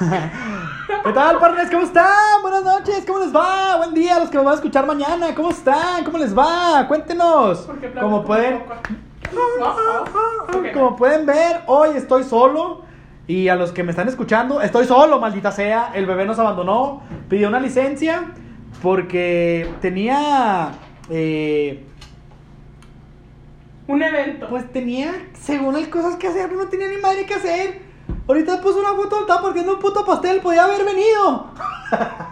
¿Qué tal, partners? ¿Cómo están? Buenas noches, ¿cómo les va? Buen día a los que me van a escuchar mañana. ¿Cómo están? ¿Cómo les va? Cuéntenos. Como pueden, como pueden ver, hoy estoy solo. Y a los que me están escuchando, estoy solo, maldita sea. El bebé nos abandonó. Pidió una licencia porque tenía. eh, Un evento. pues tenía, según él, cosas que hacer. No tenía ni madre que hacer. Ahorita puso una foto, estaba partiendo un puto pastel. Podía haber venido.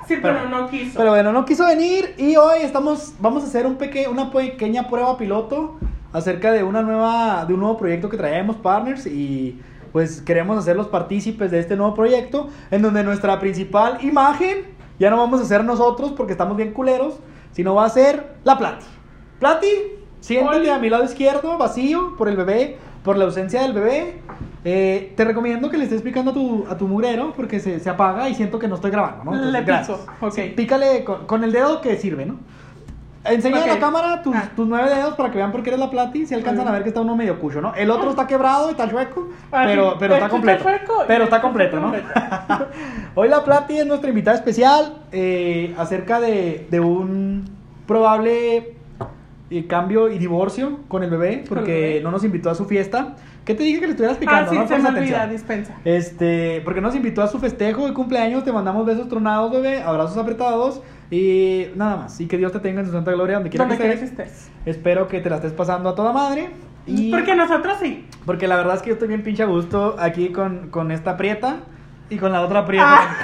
sí, pero, pero- no quiso. Pero bueno, no quiso venir y hoy estamos, vamos a hacer un peque, una pequeña prueba piloto acerca de una nueva, de un nuevo proyecto que traemos partners y pues queremos hacer los partícipes de este nuevo proyecto en donde nuestra principal imagen ya no vamos a ser nosotros porque estamos bien culeros, sino va a ser la Plati. Plati, siéntate Hola. a mi lado izquierdo, vacío por el bebé, por la ausencia del bebé. Eh, te recomiendo que le estés picando a tu, a tu mugrero porque se, se apaga y siento que no estoy grabando, ¿no? Le pico, ok. Sí, pícale con, con el dedo que sirve, ¿no? Enseña a la cámara tus, Ah. tus nueve dedos para que vean por qué eres la plati. Si alcanzan a ver que está uno medio cucho, ¿no? El otro está quebrado y está chueco, Ah, pero, pero está completo. Pero está completo, ¿no? Hoy la plati es nuestra invitada especial eh, acerca de, de un probable eh, cambio y divorcio con el bebé, Con el porque bebé. no nos invitó a su fiesta. ¿Qué te dije que le estuvieras ah, picando? sí, no se me olvida, atención. dispensa. Este, porque nos invitó a su festejo de cumpleaños, te mandamos besos tronados, bebé, abrazos apretados y nada más. Y que Dios te tenga en su santa gloria donde quiera que estés. estés. Espero que te la estés pasando a toda madre. Y Porque nosotros sí. porque la verdad es que yo estoy bien pinche a gusto aquí con, con esta prieta y con la otra prieta.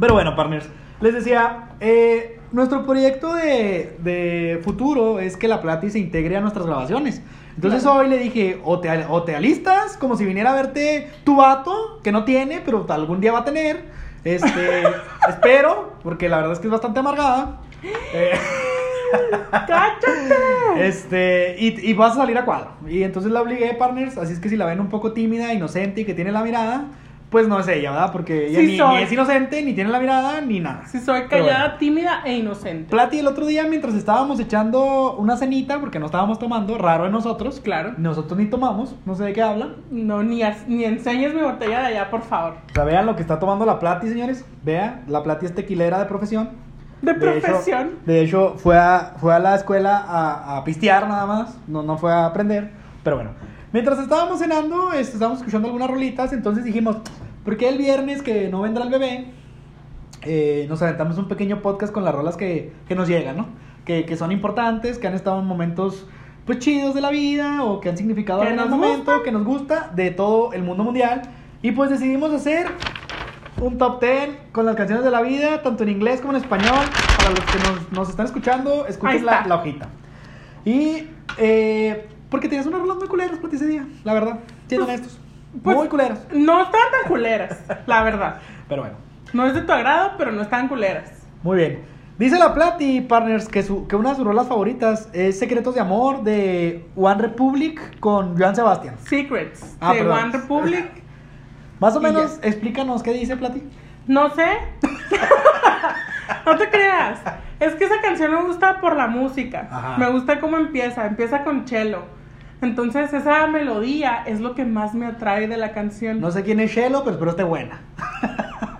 Pero bueno, partners, les decía, eh, nuestro proyecto de, de futuro es que la Plati se integre a nuestras grabaciones. Entonces Claro. hoy le dije, o te, o te alistas como si viniera a verte tu vato, que no tiene, pero algún día va a tener. Este, espero, porque la verdad es que es bastante amargada. Eh, ¡Cállate! este, y, y vas a salir a cuadro. Y entonces la obligué, partners. Así es que si la ven un poco tímida, inocente y que tiene la mirada, pues no es ella, ¿verdad? Porque ella Sí ni, soy. ni es inocente, ni tiene la mirada, ni nada. Si soy callada, bueno. tímida e inocente. Plati, el otro día, mientras estábamos echando una cenita, porque no estábamos tomando, raro en nosotros. Claro. Nosotros ni tomamos, no sé de qué hablan. No, ni, ni enseñes mi botella de allá, por favor. O sea, vean lo que está tomando la Plati, señores. Vean, la Plati es tequilera de profesión. De profesión. de hecho, fue a, fue a la escuela a, a pistear nada más, no, no fue a aprender. Pero bueno, mientras estábamos cenando, este, estábamos escuchando algunas rolitas, entonces dijimos, ¿por qué el viernes que no vendrá el bebé? eh, nos aventamos un pequeño podcast con las rolas que, que nos llegan, ¿no? Que, que son importantes, que han estado en momentos pues chidos de la vida o que han significado en el momento, que nos gusta de todo el mundo mundial. Y pues decidimos hacer un top 10 con las canciones de la vida, tanto en inglés como en español. Para los que nos, nos están escuchando, escuchen la, hojita. Y eh, porque tienes unas rolas muy culeras para ese día, la verdad. Siendo honestos. Pues- muy culeras. No están tan culeras, la verdad. Pero bueno. No es de tu agrado, pero no están culeras. Muy bien. Dice la Plati, partners, que, su, que una de sus rolas favoritas es Secretos de Amor de One Republic con Joan Sebastián. Secrets Ah, de perdón. One Republic. Más o menos, explícanos qué dice Plati. No sé. no te creas. Es que esa canción me gusta por la música. Ajá. Me gusta cómo empieza. Empieza con cello. Entonces esa melodía es lo que más me atrae de la canción. No sé quién es Shelo, pero espero esté buena.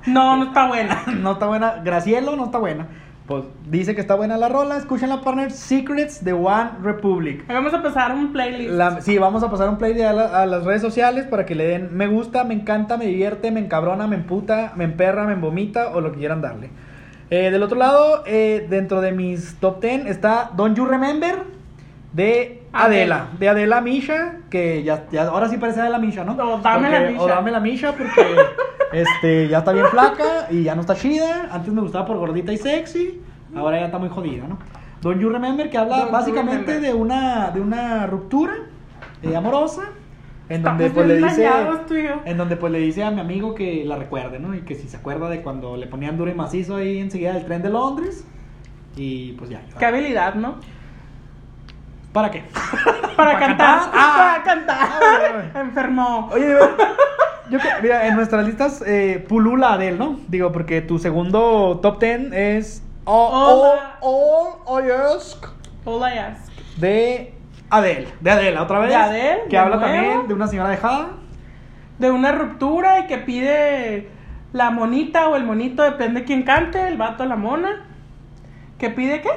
No, no está buena. no está buena. Gracielo no está buena. Pues dice que está buena la rola. Escuchen la partner Secrets de One Republic. Vamos a pasar un playlist. La- sí, vamos a pasar un play de a, la- a las redes sociales para que le den me gusta, me encanta, me divierte, me encabrona, me emputa, me emperra, me embomita o lo que quieran darle. Eh, del otro lado, eh, dentro de mis top 10 está Don't You Remember de Adela, de Adela Misha, que ya, ya ahora sí parece Adela Misha, ¿no? O Dame la Porque- Misha. O dame la Misha porque este, ya está bien flaca y ya no está chida. Antes me gustaba por gordita y sexy, ahora ya está muy jodida, ¿no? Don't You Remember que habla Don't básicamente de una, de una ruptura eh, amorosa en donde pues le dice en donde pues le dice a mi amigo que la recuerde, ¿no? Y que si se acuerda de cuando le ponían duro y macizo ahí enseguida del tren de Londres y pues ya. Qué habilidad, ¿no? ¿Para qué? Para, ¿Para cantar. cantar? Ah. Para cantar. Ah, bueno. Enfermó. Oye, yo que- mira, en nuestras listas eh, pulula Adele, ¿no? Digo, porque tu segundo top 10 es All, Hola. All, All I Ask All I ask. de Adele, de Adele, otra vez. De Adele, Que de habla nuevo. también de una señora dejada. de una ruptura y que pide la monita o el monito, depende de quién cante, el vato o la mona. ¿Que pide qué?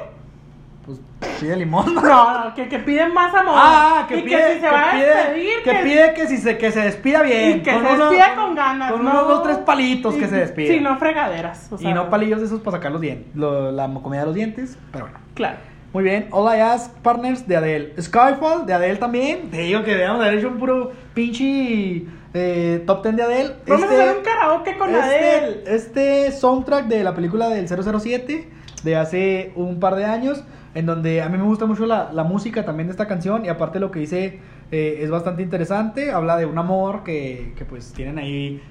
Pues pide limón. No, no, que, que pide más amor. Ah, que y pide, que si se va pide, a despedir, que pide que, si se, que se despida bien. y que con se despida con ganas. Con no- unos dos, tres palitos que se despide. Sí, no fregaderas. o y no palillos de esos para sacar los dientes. lo- la comida de los dientes. Pero bueno. Claro. Muy bien. All I Ask Partners de Adele. Skyfall de Adele también. Te digo que debemos haber hecho un puro pinche eh, top 10 de Adele. Vamos Este- a hacer un karaoke con este, Adele. Este soundtrack de la película del 007 de hace un par de años, en donde a mí me gusta mucho la, la música también de esta canción y aparte lo que dice eh, es bastante interesante, habla de un amor que, que pues tienen ahí,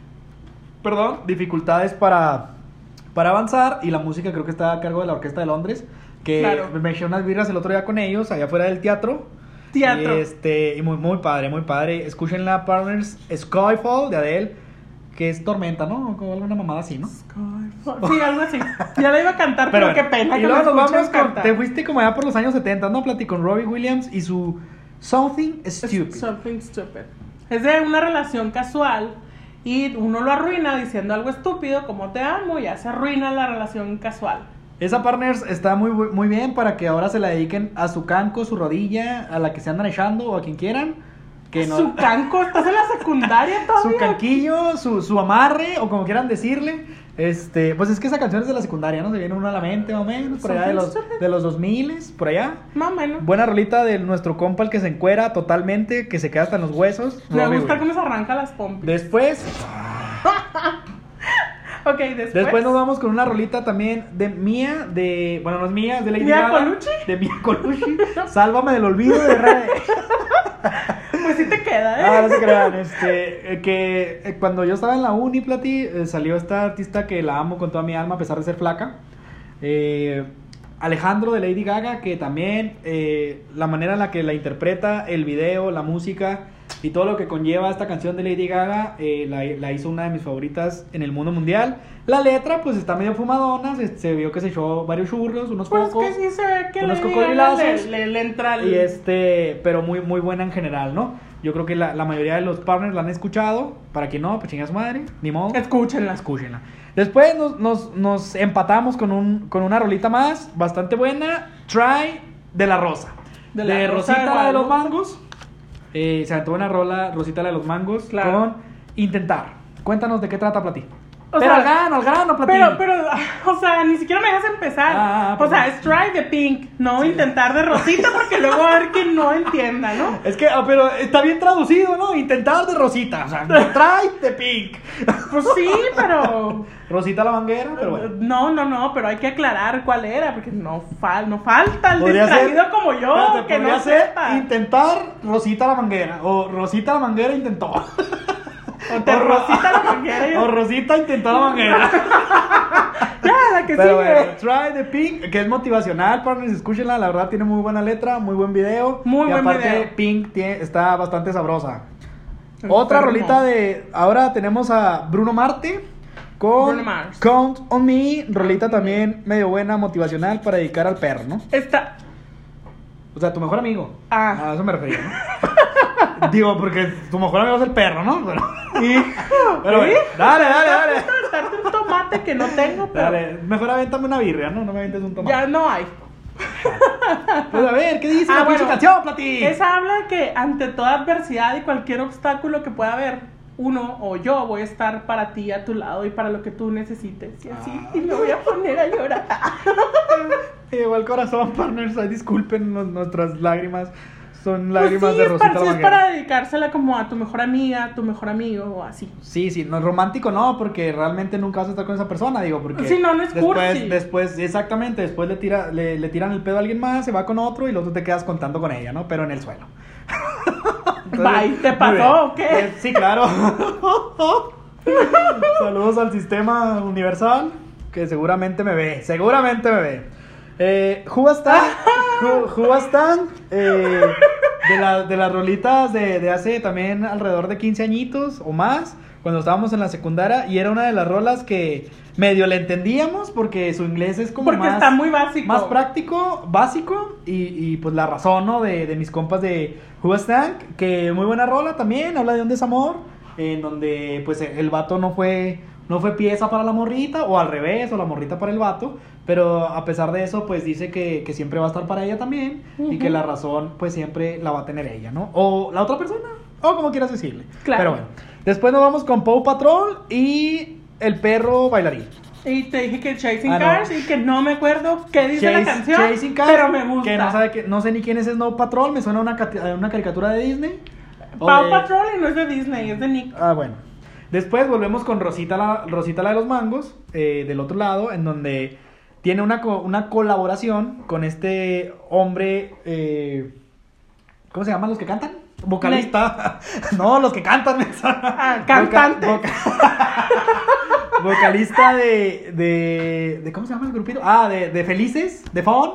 perdón, dificultades para, para avanzar y la música creo que está a cargo de la Orquesta de Londres, que Claro. me eché unas birras el otro día con ellos allá afuera del teatro. Teatro. Y este, y muy, muy padre, muy padre. Escúchenla, partners. Skyfall de Adele, que es tormenta, ¿no? Como alguna mamada así, ¿no? Sí, algo así. Ya la iba a cantar, pero, bueno, qué pena Y que luego nos vamos con. Te fuiste como allá por los años 70, ¿no? Platí con Robbie Williams y su Something Stupid. Something stupid. Es de una relación casual y uno lo arruina diciendo algo estúpido como te amo y ya se arruina la relación casual. Esa partners está muy, muy bien para que ahora se la dediquen a su canco, su rodilla, a la que se andan echando o a quien quieran. Que no, Su canco, estás en la secundaria todavía. su canquillo, su, su amarre, o como quieran decirle. Este, pues es que esa canción es de la secundaria, ¿no? Se viene uno a la mente, más o menos, por allá de los, de los 2000, por allá. Más o menos. Buena rolita de nuestro compa, el que se encuera totalmente, que se queda hasta en los huesos. Me Robbie gusta cómo se arranca las pompis. Después, Ok, después. después nos vamos con una rolita también de Mía, de, bueno, no es mía, es de Lady ¿Mia Gaga. Colucci? De Mía Colucci. Sálvame del olvido de RD. Pues sí te queda, ¿eh? Ah, no se este, eh, que eh, cuando yo estaba en la uni, Plati, eh, salió esta artista que la amo con toda mi alma a pesar de ser flaca. Eh, Alejandro de Lady Gaga, que también la manera en la que la interpreta, el video, la música y todo lo que conlleva esta canción de Lady Gaga, eh, la, la hizo una de mis favoritas en el mundo mundial. La letra, pues está medio fumadona, se, se vio que se echó varios churros, unos Pues pocos. que sí se ve que unos cocodrilazos. le, le- le entra el... Y este, pero muy, muy buena en general, ¿no? Yo creo que la, la mayoría de los partners la han escuchado. Para quien no, pues chinga su madre, ni modo. Escúchenla. Escúchenla. Después nos, nos, nos empatamos con, un, con una rolita más, bastante buena. Try de la Rosa. De De, la Rosa de Rosita la de los. Mangos. Eh, se aventó una rola, Rosita la de los Mangos, Claro. con Intentar. Cuéntanos de qué trata Platí. O pero sea, al grano, al grano, Platí. Pero, pero, o sea, ni siquiera me dejas empezar. Ah, ah, o sea, es try de pink, no intentar de rosita, porque luego a quien no entienda, ¿no? Es que, ah, pero está bien traducido, ¿no? Intentar de Rosita. O sea, try de Pink. Pues sí, pero. Rosita la manguera, pero bueno. No, no, no, pero hay que aclarar cuál era, porque no, fal, no falta el distraído ser- como yo, Espérate, que no sepa. intentar Rosita la manguera. O Rosita la manguera intentó. O te o Ro- rosita manguera y- O Rosita intentó la manguera. Ya, la que Pero sigue. bueno, Try the Pink, que es motivacional, partners, escúchenla, la verdad tiene muy buena letra, muy buen video. Muy y buen aparte, video. Pink tiene- está bastante sabrosa. Otra rolita de. Ahora tenemos a Bruno Marte con. Count on Me. Rolita también medio buena, motivacional para dedicar al perro, ¿no? Esta. O sea, tu mejor amigo. Ah. A eso me refería, ¿no? Digo, porque tu mejor amigo es el perro, ¿no? Pero, pero bueno, dale, dale, dale. Darte un tomate que no tengo, pero. Dale, mejor avéntame una birria, ¿no? No me avientes un tomate. Ya no hay. Pues a ver, ¿qué dice Ah, la bueno. canción, Plati? Esa habla de que ante toda adversidad y cualquier obstáculo que pueda haber, uno o yo voy a estar para ti a tu lado y para lo que tú necesites. Y así, Ah. y me voy a poner a llorar. Me llegó al corazón, partners. Disculpen nuestras lágrimas. Son Pues lágrimas sí, de Rosita para, sí, es para dedicársela como a tu mejor amiga, a tu mejor amigo o así. Sí, sí, no es romántico, no, porque realmente nunca vas a estar con esa persona, digo, porque. Sí, no, no es después, cursi. Después, exactamente, después le, tira, le, le tiran el pedo a alguien más, se va con otro y luego tú te quedas contando con ella, ¿no? Pero en el suelo. Bye, ¿te pasó o qué? Eh, sí, claro. Saludos al sistema universal, que seguramente me ve, seguramente me ve. Eh, Jubastan, eh, de, la- de las rolitas de, de hace también alrededor de 15 añitos o más, cuando estábamos en la secundaria, y era una de las rolas que medio le entendíamos porque su inglés es como Porque más, está muy básico. más práctico, básico, y, y, pues la razón, ¿no? De, de mis compas de Jubastan, que muy buena rola también, habla de un desamor. en donde pues el vato no fue, no fue pieza para la morrita, o al revés, o la morrita para el vato, pero a pesar de eso, pues dice que, que siempre va a estar para ella también, y que la razón pues siempre la va a tener ella, ¿no? O la otra persona, o como quieras decirle. Claro. Pero bueno, después nos vamos con Paw Patrol y el perro bailarín. Y te dije que Chasing Ah, no. Cars y que no me acuerdo qué dice la Chase- canción, Chasing Cars, pero me gusta. Que no, sabe que, no sé ni quién es Snow Patrol, me suena a una, una caricatura de Disney. Paw de- Patrol y no es de Disney, es de Nick. Ah, bueno. Después volvemos con Rosita la, Rosita la de los mangos, eh, del otro lado, en donde tiene una, una colaboración con este hombre, eh, ¿cómo se llaman los que cantan? Vocalista. no, los que cantan. Ah, cantante. vocalista de, de, de- ¿Cómo se llama el grupito? Ah, de, de Felices, de Fawn.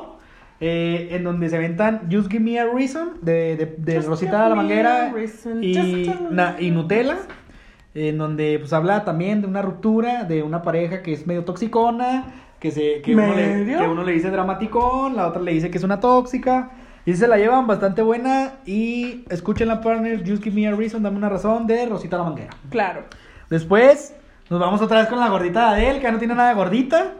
eh, en donde se aventan Just Give Me a Reason de, de, de Rosita de la Manguera y, na- y. Nutella en donde pues habla también de una ruptura de una pareja que es medio toxicona, que se que uno, le, que uno le dice dramaticón, la otra le dice que es una tóxica y se la llevan bastante buena y escuchen la partner Just Give Me a Reason, dame una razón de Rosita la Manguera. Claro. Después nos vamos otra vez con la gordita de Adele, que ya no tiene nada de gordita.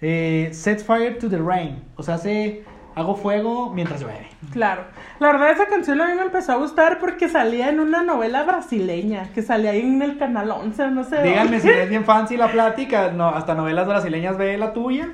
Eh, Set Fire to the Rain, o sea, hace hago fuego mientras llueve. Claro. La verdad, esa canción a mí me empezó a gustar porque salía en una novela brasileña que salía ahí en el canal 11, no sé. Díganme si es bien fancy la plática, no, hasta novelas brasileñas ve la tuya.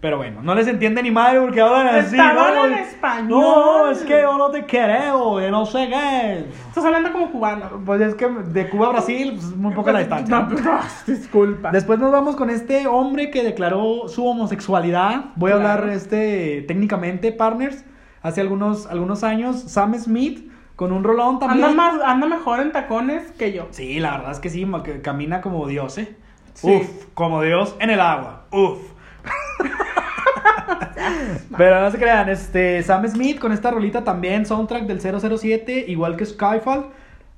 Pero bueno, no les entiende ni madre porque hablan así. Estaban ¿no? en español. No, es que yo no te quiero, yo no sé qué. Estás hablando como cubano. Pues es que de Cuba a Brasil, pues, es muy poca la distancia. No, pues, no, disculpa. Después nos vamos con este hombre que declaró su homosexualidad. Voy a hablar este técnicamente, partners. Hace algunos, algunos años, Sam Smith con un rolón también. Anda, más, anda mejor en tacones que yo. Sí, la verdad es que sí, que camina como Dios, ¿eh? Sí. Uf, como Dios en el agua. Uf. Pero no se crean, este Sam Smith con esta rolita también, soundtrack del 007, igual que Skyfall.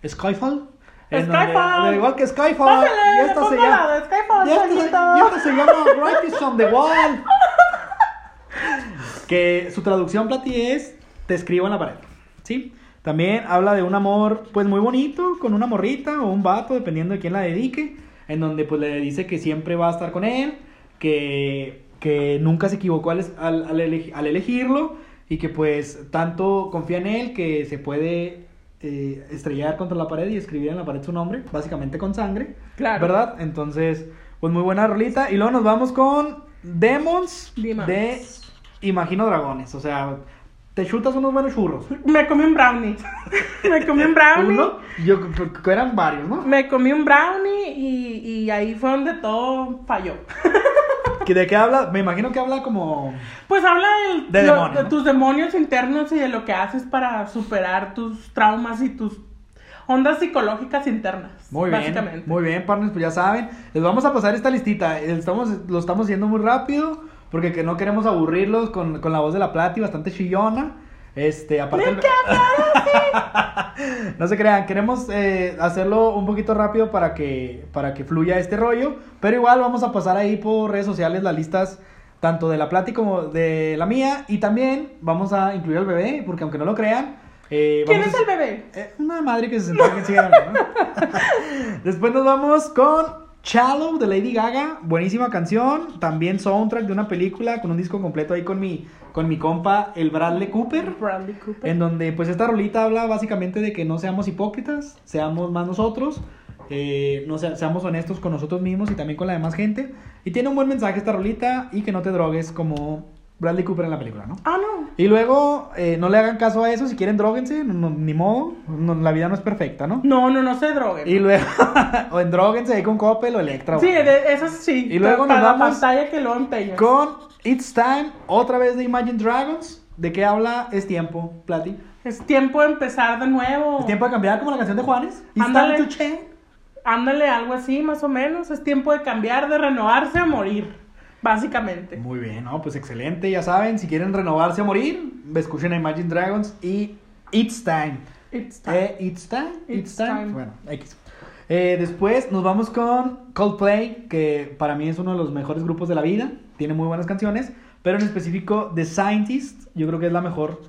Skyfall. En donde- Skyfall. igual que Skyfall. Pásale, y esta se llama, Skyfall, y esta y esta se llama Writings on the Wall. que su traducción Plati es Te escribo en la pared. ¿Sí? También habla de un amor pues muy bonito con una morrita o un vato, dependiendo de quién la dedique, en donde pues le dice que siempre va a estar con él, que, que nunca se equivocó al, al, al al elegirlo y que pues tanto confía en él que se puede eh, estrellar contra la pared y escribir en la pared su nombre, básicamente con sangre. Claro. ¿Verdad? Entonces, pues muy buena rolita. Y luego nos vamos con Demons, Demons. de Imagino Dragones. O sea, te chutas unos buenos churros. Me comí un brownie. me comí un brownie. Uno, yo eran varios, ¿no? Me comí un brownie y, y ahí fue donde todo falló. ¿Que ¿De qué habla? Me imagino que habla como... Pues habla del- De lo- demonios, de ¿no? tus demonios internos y de lo que haces para superar tus traumas y tus ondas psicológicas internas. Muy bien, muy bien, partners, pues ya saben. Les vamos a pasar esta listita. Estamos, lo estamos haciendo muy rápido porque que no queremos aburrirlos con, con la voz de la Plati, bastante chillona. Este, aparte... el- no se crean, queremos eh, hacerlo un poquito rápido para que, para que fluya este rollo. Pero igual vamos a pasar ahí por redes sociales las listas tanto de la Plati como de la mía. Y también vamos a incluir al bebé, porque aunque no lo crean... eh, ¿Quién es a- el bebé? eh, una madre que se sentó ruedas, ¿no? Después nos vamos con Shallow de Lady Gaga. Buenísima canción. También soundtrack de una película con un disco completo ahí con mi, con mi compa, el Bradley Cooper. Bradley Cooper. En donde pues esta rolita habla básicamente de que no seamos hipócritas, seamos más nosotros, eh, no sea- seamos honestos con nosotros mismos y también con la demás gente. Y tiene un buen mensaje esta rolita y que no te drogues como Bradley Cooper en la película, ¿no? Ah, no. Y luego, eh, no le hagan caso a eso, si quieren droguense, no- no- ni modo, no- la vida no es perfecta, ¿no? No, no, no se droguen. Y luego, o en droguense ahí con Coppel o Electra. Sí, de, eso sí. Y luego para nos la vamos pantalla que lo empeñas. Con It's Time, otra vez de Imagine Dragons. ¿De qué habla? Es tiempo, Plati. Es tiempo de empezar de nuevo. Es tiempo de cambiar como la canción de Juanes. It's Ándale. time to change. Ándale, algo así, más o menos. Es tiempo de cambiar, de renovarse o morir. Básicamente. Muy bien, ¿no? Pues excelente, ya saben, si quieren renovarse o morir, escuchen a Imagine Dragons y It's Time. It's time. Eh, it's time. It's, It's time. time. Bueno, X. Eh, después nos vamos con Coldplay, que para mí es uno de los mejores grupos de la vida. Tiene muy buenas canciones, pero en específico The Scientist, yo creo que es la mejor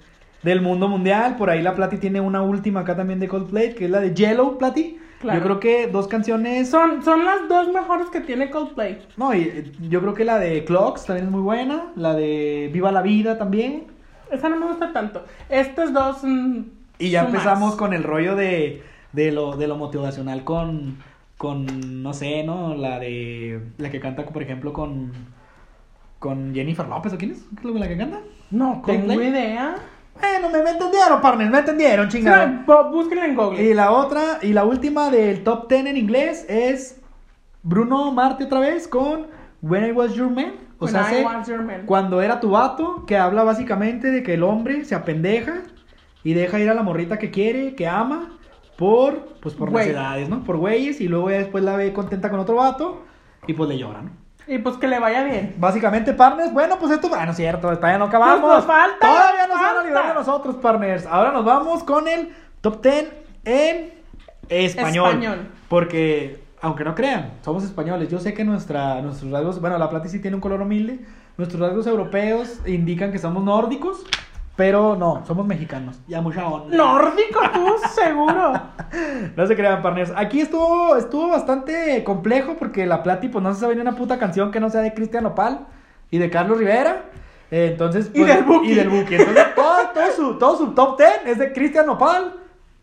del mundo mundial. Por ahí la Plati tiene una última acá también de Coldplay, que es la de Yellow Plati. Claro. Yo creo que dos canciones. Son, son las dos mejores que tiene Coldplay. No, y eh, yo creo que la de Clocks también es muy buena. La de Viva la Vida también. Esa no me gusta tanto. Estas dos. mm, Y ya sumas. empezamos con el rollo de, de, lo, de lo motivacional con, con, no sé, ¿no? La de, la que canta, por ejemplo, con, con Jennifer López, ¿o quién es? ¿Qué es la que canta? No tengo Coldplay. idea. Bueno, me, me entendieron, partner, me entendieron, chingada. Sí, búsquenla en Google. Y la otra, y la última del top 10 en inglés es Bruno Marte otra vez con When I Was Your Man. O When sea, I sé, Was Your Man. cuando era tu vato, que habla básicamente de que el hombre se apendeja y deja ir a la morrita que quiere, que ama, por, pues por Güey. necesidades, ¿no? Por güeyes, y luego ya después la ve contenta con otro vato y pues le llora, ¿no? Y pues que le vaya bien. Básicamente, partners, bueno, pues esto, bueno, cierto, todavía no acabamos. Nos- nos falta, Todavía nos nos van a librar de nosotros, partners. Ahora nos vamos con el top 10 en español. Español. Porque, aunque no crean, somos españoles. Yo sé que nuestra, nuestros rasgos, bueno, la plata sí tiene un color humilde. Nuestros rasgos europeos indican que somos nórdicos. Pero no, somos mexicanos. Ya mucha onda. Nórdico, tú, seguro. No se crean, partners. Aquí estuvo, estuvo bastante complejo porque la Plati, pues no se sabe ni una puta canción que no sea de Cristian Opal y de Carlos Rivera. Eh, entonces, Y pues, del Buki. Y del Buki. Entonces, todo, todo su, todo su top 10 es de Cristian Opal,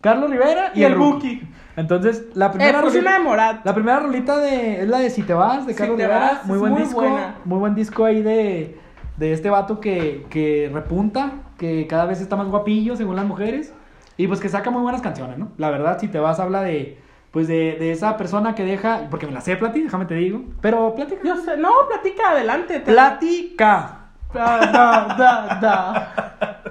Carlos Rivera y, Y el Buki. Buki. Entonces, la Eh, primera rolita- una de Morat. la primera rolita de, es la de Si te vas, de Si Carlos te Rivera. vas, muy buen muy disco. buena. Muy buen disco ahí de, de este vato que, que repunta, que cada vez está más guapillo según las mujeres. Y pues que saca muy buenas canciones, ¿no? La verdad, si te vas, habla de, pues de, de esa persona que deja, porque me la sé, Plati, déjame te digo. Pero platica. Yo sé, no, platica adelante. te- Platica. Da, da, da, da.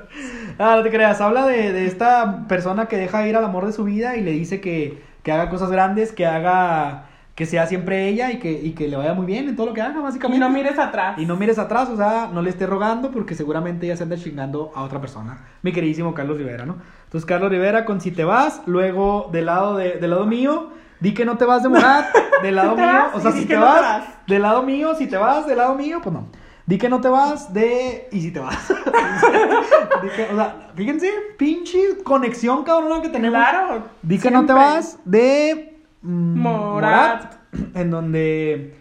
Ah, no te creas, habla de, de esta persona que deja ir al amor de su vida y le dice que, que haga cosas grandes, que haga, que sea siempre ella y que, y que le vaya muy bien en todo lo que haga, Y básicamente. no mires atrás. Y no mires atrás, o sea, no le esté rogando porque seguramente ya se anda chingando a otra persona. Mi queridísimo Carlos Rivera, ¿no? Entonces, Carlos Rivera con Si te vas, luego del lado, de, del lado mío, di que no te vas de Morat, del lado mío, vas, o sea, y si te no vas, vas. del lado mío, si te vas, del lado mío, pues no. Di que no te vas de... ¿Y si te vas? Di que- o sea, fíjense, pinche conexión cabrona que tenemos. Claro. Di que no te vas de mm, Morat. en donde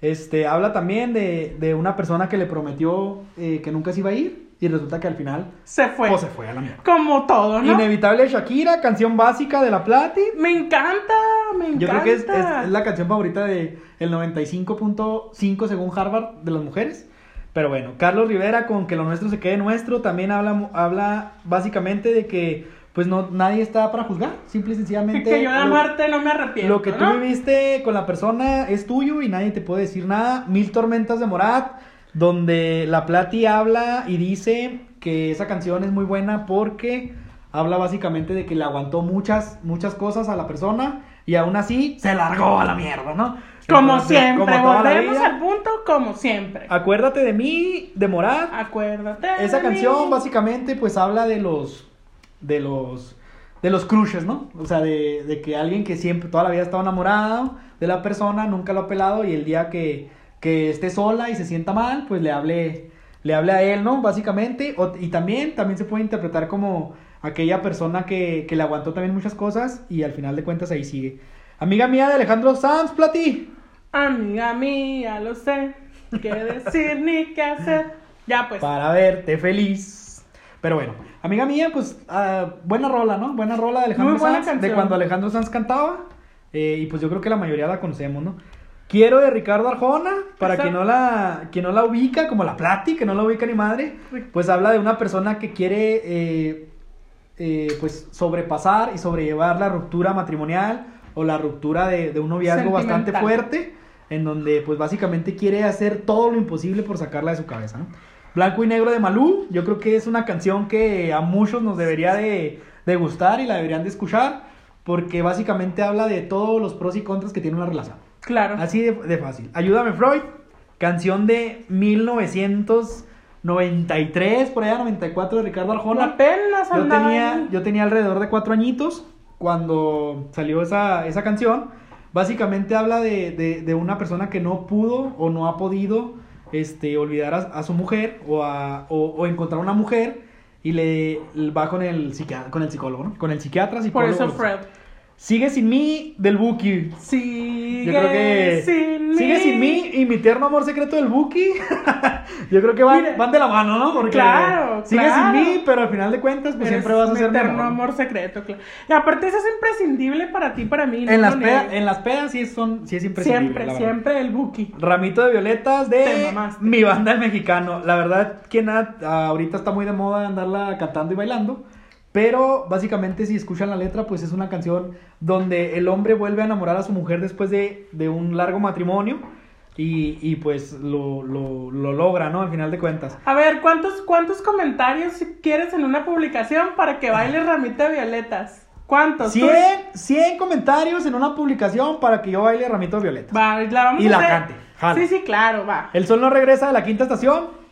este habla también de, de una persona que le prometió eh, que nunca se iba a ir y resulta que al final Se fue. pues, se fue a la mierda. Como todo, ¿no? Inevitable Shakira, canción básica de la Plati. Me encanta, me encanta. Yo creo que es, es- es la canción favorita de el 95.5 según Harvard de las mujeres. Pero bueno, Carlos Rivera con que lo nuestro se quede nuestro también habla, habla básicamente de que pues no nadie está para juzgar, simple y sencillamente que yo de amarte no me arrepiento. lo que tú viviste con la persona es tuyo y nadie te puede decir nada. Mil tormentas de Morat, donde la Plati habla y dice que esa canción es muy buena porque habla básicamente de que le aguantó muchas, muchas cosas a la persona y aún así se largó a la mierda, ¿no? Como Entonces, siempre, como volvemos al punto, como siempre. Acuérdate de mí, de Morat. Acuérdate. Esa de canción mí. básicamente pues habla de los de los de los crushes, ¿no? O sea, de, de que alguien que siempre toda la vida ha estado enamorado de la persona, nunca lo ha pelado y el día que, que esté sola y se sienta mal, pues le hable le hable a él, ¿no? Básicamente, O- y también también se puede interpretar como aquella persona que, que le aguantó también muchas cosas y al final de cuentas ahí sigue. Amiga mía de Alejandro Sanz, Plati. Amiga mía, lo sé. Qué decir ni qué hacer. Ya pues. para verte feliz. Pero bueno, amiga mía, pues ah, buena rola, ¿no? Buena rola de Alejandro Muy buena Sanz, de cuando Alejandro Sanz cantaba. eh, y pues yo creo que la mayoría la conocemos, ¿no? Quiero de Ricardo Arjona, para Esa- quien no, la, quien no la ubica, como la Plati, que no la ubica ni madre, pues habla de una persona que quiere eh, eh, pues sobrepasar y sobrellevar la ruptura matrimonial o la ruptura de, de un noviazgo bastante fuerte, en donde pues básicamente quiere hacer todo lo imposible por sacarla de su cabeza, ¿no? Blanco y Negro de Malú, yo creo que es una canción que a muchos nos debería de, de gustar y la deberían de escuchar, porque básicamente habla de todos los pros y contras que tiene una relación. Claro. Así de, de fácil. Ayúdame Freud, canción de 1993, por allá 94 de Ricardo Arjona. Apenas Yo tenía, yo tenía alrededor de cuatro añitos cuando salió esa, esa canción. Básicamente habla de, de- de una persona que no pudo o no ha podido este, olvidar a, a su mujer o, a, o, o encontrar una mujer y le va con el, con el psicólogo, ¿no? Con el psiquiatra, Por eso. Fred. Sigue sin mí del Buki. Sigue Yo creo que sin mí. sigue sin mí y mi tierno amor secreto del Buki. Yo creo que van, Mira. van de la mano, ¿no? Porque Claro, sigue claro. sin mí, pero al final de cuentas, pues Eres siempre vas a ser mi eterno amor. secreto, claro. Y aparte eso es imprescindible para ti, para mí. En las, pedas, niegues. en las pedas sí, son, sí es imprescindible. Siempre, siempre el Buki. Ramito de violetas de mi banda el mexicano. La verdad que nada, ahorita está muy de moda andarla cantando y bailando. Pero básicamente si escuchan la letra, pues es una canción donde el hombre vuelve a enamorar a su mujer después de, de un largo matrimonio. Y, y, pues lo, lo, lo logra, ¿no? Al final de cuentas. A ver, ¿cuántos, ¿cuántos comentarios quieres en una publicación para que baile Ramita de Violetas? ¿Cuántos? Tú- 100, 100 comentarios en una publicación para que yo baile Ramito de Violetas. Va, la vamos Y a la hacer. cante, jala. Sí, sí, claro, va. El sol no regresa de la quinta estación.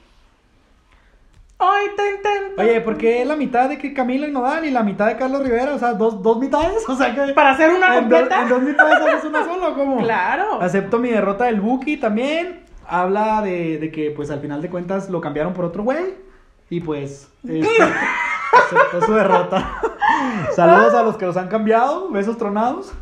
Hoy te intento. Oye, ¿por qué la mitad de que Camilo y Nodal y la mitad de Carlos Rivera? O sea, dos, dos mitades. O sea que. Para hacer una en, do- completa. en dos mitades haces una sola, ¿o ¿cómo? Claro. Acepto mi derrota del Buki también. Habla de, de que, pues, al final de cuentas lo cambiaron por otro güey. Y pues. este, aceptó su derrota. Saludos a los que los han cambiado. Besos tronados.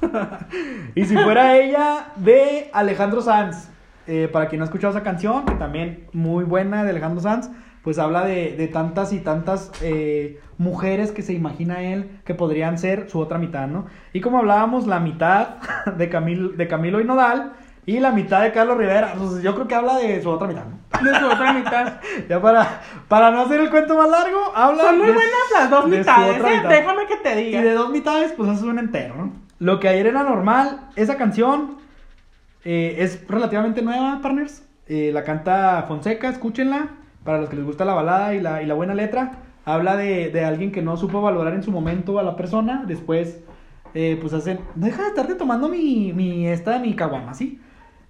y si fuera ella, de Alejandro Sanz. Eh, para quien no ha escuchado esa canción, que también muy buena de Alejandro Sanz, pues habla de, de tantas y tantas eh, mujeres que se imagina él que podrían ser su otra mitad, ¿no? Y como hablábamos, la mitad de, Camil, de Camilo y Nodal y la mitad de Carlos Rivera, pues yo creo que habla de su otra mitad, ¿no? De su otra mitad. Ya para, para no hacer el cuento más largo, habla Son muy de- buenas las dos mitades, ¿eh? mitad. Déjame que te Y diga. de dos mitades, pues haces un entero, ¿no? Lo que ayer era normal, esa canción eh, es relativamente nueva, partners. Eh, la canta Fonseca, escúchenla. Para los que les gusta la balada y la, y la buena letra. Habla de, de alguien que no supo valorar en su momento a la persona. Después, eh, pues hacen. Deja de estarte tomando mi, mi esta, mi caguama, ¿sí?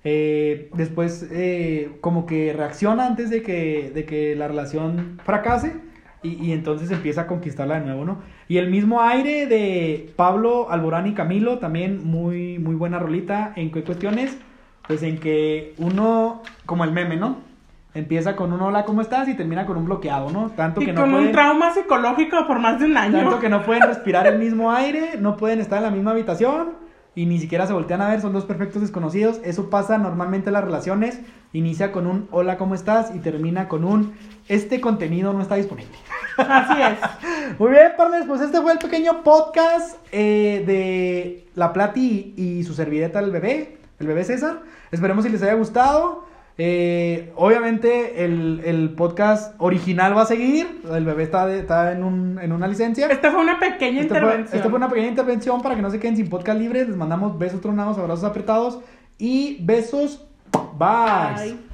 Eh, después, eh, como que reacciona antes de que, de que la relación fracase. Y, y entonces empieza a conquistarla de nuevo, ¿no? Y el mismo aire de Pablo Alborán y Camilo, también muy, muy buena rolita. ¿En cuestiones? Pues en que uno, como el meme, ¿no? Empieza con un hola, ¿cómo estás? Y termina con un bloqueado, ¿no? Tanto Y que no con un pueden, trauma psicológico por más de un año. tanto que no pueden respirar el mismo aire, no pueden estar en la misma habitación y ni siquiera se voltean a ver, son dos perfectos desconocidos. Eso pasa normalmente en las relaciones. Inicia con un hola, ¿cómo estás? Y termina con un este contenido no está disponible. Así es. Muy bien, partners, pues este fue el pequeño podcast eh, de La Plati y su servilleta del bebé, el bebé César. Esperemos si les haya gustado. Eh, obviamente el, el podcast original va a seguir. El bebé está, de- está en, un, en una licencia. Esta fue una pequeña Esta fue, intervención. esta fue una pequeña intervención para que no se queden sin podcast libre. Les mandamos besos tronados, abrazos apretados y besos. Bye. Bye.